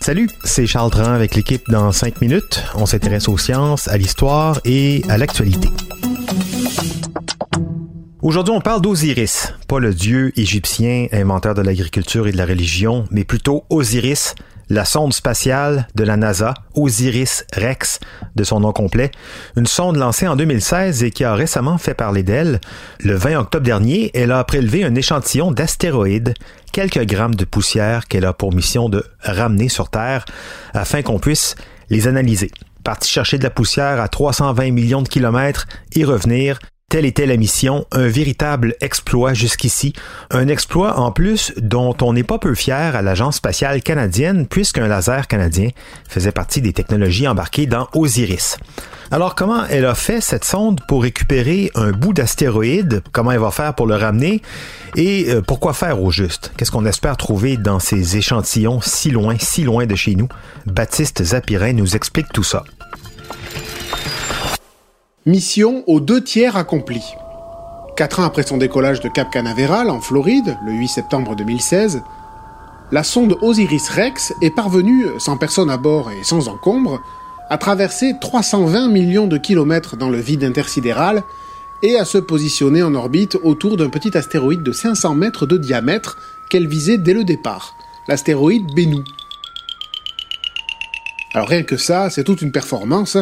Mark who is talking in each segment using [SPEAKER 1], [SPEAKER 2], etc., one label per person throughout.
[SPEAKER 1] Salut, c'est Charles Dran avec l'équipe dans 5 minutes. On s'intéresse aux sciences, à l'histoire et à l'actualité. Aujourd'hui, on parle d'Osiris, pas le dieu égyptien inventeur de l'agriculture et de la religion, mais plutôt Osiris, la sonde spatiale de la NASA, Osiris Rex, de son nom complet, une sonde lancée en 2016 et qui a récemment fait parler d'elle. Le 20 octobre dernier, elle a prélevé un échantillon d'astéroïdes, quelques grammes de poussière qu'elle a pour mission de ramener sur Terre afin qu'on puisse les analyser. Parti chercher de la poussière à 320 millions de kilomètres et revenir, Telle était la mission, un véritable exploit jusqu'ici, un exploit en plus dont on n'est pas peu fier à l'Agence spatiale canadienne puisqu'un laser canadien faisait partie des technologies embarquées dans Osiris. Alors comment elle a fait cette sonde pour récupérer un bout d'astéroïde, comment elle va faire pour le ramener? Et euh, pourquoi faire au juste? Qu'est-ce qu'on espère trouver dans ces échantillons si loin, si loin de chez nous? Baptiste Zapirin nous explique tout ça.
[SPEAKER 2] Mission aux deux tiers accomplie. Quatre ans après son décollage de Cap Canaveral, en Floride, le 8 septembre 2016, la sonde Osiris-Rex est parvenue, sans personne à bord et sans encombre, à traverser 320 millions de kilomètres dans le vide intersidéral et à se positionner en orbite autour d'un petit astéroïde de 500 mètres de diamètre qu'elle visait dès le départ, l'astéroïde Bennu. Alors rien que ça, c'est toute une performance,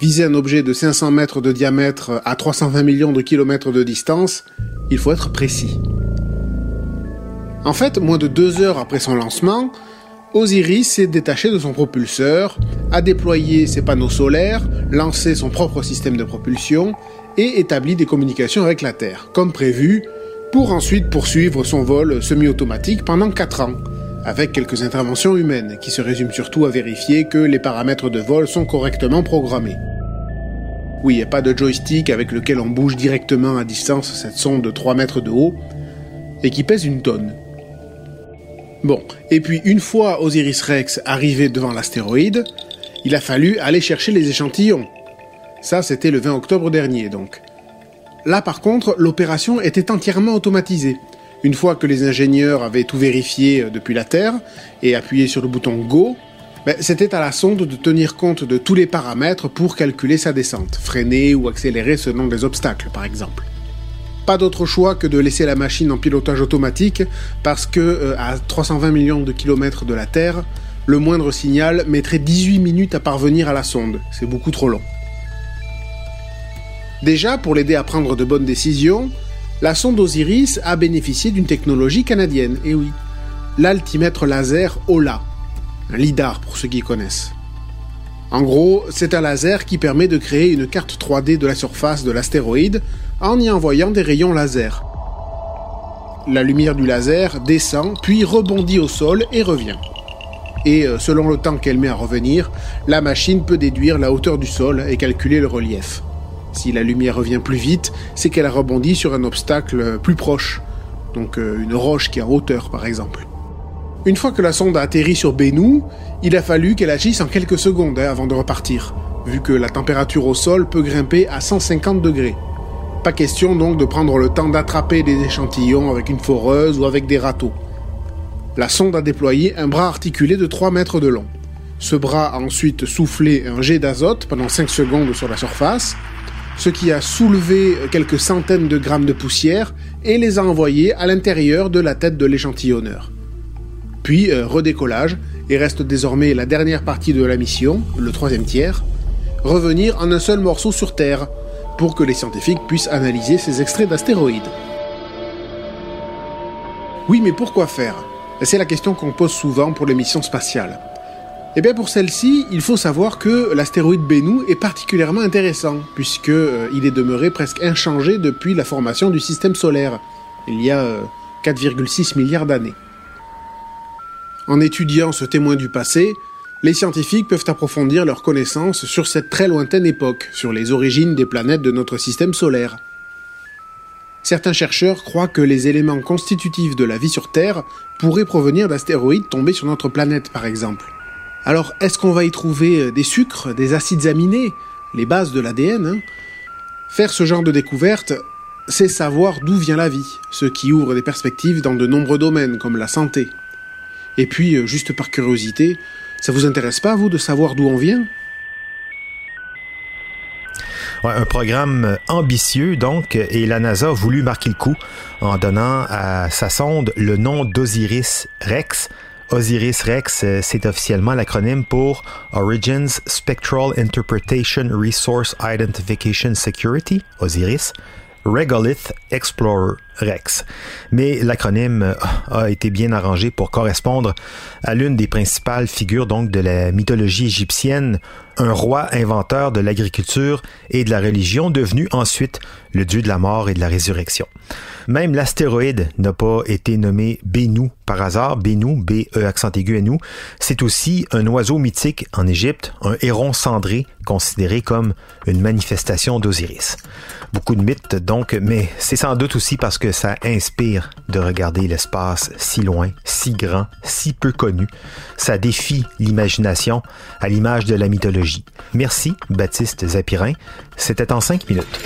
[SPEAKER 2] Viser un objet de 500 mètres de diamètre à 320 millions de kilomètres de distance, il faut être précis. En fait, moins de deux heures après son lancement, Osiris s'est détaché de son propulseur, a déployé ses panneaux solaires, lancé son propre système de propulsion et établi des communications avec la Terre, comme prévu, pour ensuite poursuivre son vol semi-automatique pendant 4 ans, avec quelques interventions humaines qui se résument surtout à vérifier que les paramètres de vol sont correctement programmés. Oui, il n'y a pas de joystick avec lequel on bouge directement à distance cette sonde de 3 mètres de haut et qui pèse une tonne. Bon, et puis une fois Osiris Rex arrivé devant l'astéroïde, il a fallu aller chercher les échantillons. Ça, c'était le 20 octobre dernier, donc. Là, par contre, l'opération était entièrement automatisée. Une fois que les ingénieurs avaient tout vérifié euh, depuis la Terre et appuyé sur le bouton Go, c'était à la sonde de tenir compte de tous les paramètres pour calculer sa descente, freiner ou accélérer selon les obstacles par exemple. Pas d'autre choix que de laisser la machine en pilotage automatique parce que euh, à 320 millions de kilomètres de la Terre, le moindre signal mettrait 18 minutes à parvenir à la sonde, c'est beaucoup trop long. Déjà, pour l'aider à prendre de bonnes décisions, la sonde Osiris a bénéficié d'une technologie canadienne, et oui, l'altimètre laser OLA, un lidar pour ceux qui connaissent. En gros, c'est un laser qui permet de créer une carte 3D de la surface de l'astéroïde en y envoyant des rayons laser. La lumière du laser descend, puis rebondit au sol et revient. Et euh, selon le temps qu'elle met à revenir, la machine peut déduire la hauteur du sol et calculer le relief. Si la lumière revient plus vite, c'est qu'elle a rebondi sur un obstacle plus proche, donc euh, une roche qui en hauteur par exemple. Une fois que la sonde a atterri sur Bennu, il a fallu qu'elle agisse en quelques secondes hein, avant de repartir, vu que la température au sol peut grimper à 150 degrés. Pas question donc de prendre le temps d'attraper des échantillons avec une foreuse ou avec des râteaux. La sonde a déployé un bras articulé de 3 mètres de long. Ce bras a ensuite soufflé un jet d'azote pendant 5 secondes sur la surface, ce qui a soulevé quelques centaines de grammes de poussière et les a envoyés à l'intérieur de la tête de l'échantillonneur. Puis euh, redécollage, et reste désormais la dernière partie de la mission, le troisième tiers, revenir en un seul morceau sur Terre, pour que les scientifiques puissent analyser ces extraits d'astéroïdes. Oui, mais pourquoi faire? C'est la question qu'on pose souvent pour les missions spatiales. Eh bien pour celle-ci, il faut savoir que l'astéroïde Bennu est particulièrement intéressant, puisqu'il euh, est demeuré presque inchangé depuis la formation du système solaire, il y a euh, 4,6 milliards d'années. En étudiant ce témoin du passé, les scientifiques peuvent approfondir leurs connaissances sur cette très lointaine époque, sur les origines des planètes de notre système solaire. Certains chercheurs croient que les éléments constitutifs de la vie sur Terre pourraient provenir d'astéroïdes tombés sur notre planète, par exemple. Alors, est-ce qu'on va y trouver euh, des sucres, des acides aminés, les bases de l'ADN hein? Faire ce genre de découverte, c'est savoir d'où vient la vie, ce qui ouvre des perspectives dans de nombreux domaines, comme la santé. Et puis, euh, juste par curiosité, ça vous intéresse pas, vous, de savoir d'où on vient?
[SPEAKER 1] Un programme ambitieux, donc, et la NASA a voulu marquer le coup en donnant à sa sonde le nom d'Osiris Rex. Osiris Rex, euh, c'est officiellement l'acronyme pour Origins Spectral Interpretation Resource Identification Security, Osiris, Regolith Explorer Rex. Mais l'acronyme a été bien arrangé pour correspondre à l'une des principales figures donc de la mythologie égyptienne, un roi inventeur de l'agriculture et de la religion devenu ensuite le dieu de la mort et de la résurrection. Même l'astéroïde n'a pas été nommé Bénou par hasard, Bénou, B-E accent aigu N-U. C'est aussi un oiseau mythique en Égypte, un héron cendré considéré comme une manifestation d'Osiris. Beaucoup de mythes donc, mais c'est sans doute aussi parce que ça inspire de regarder l'espace si loin, si grand, si peu connu. Ça défie l'imagination à l'image de la mythologie. Merci, Baptiste Zapirin. C'était en cinq minutes.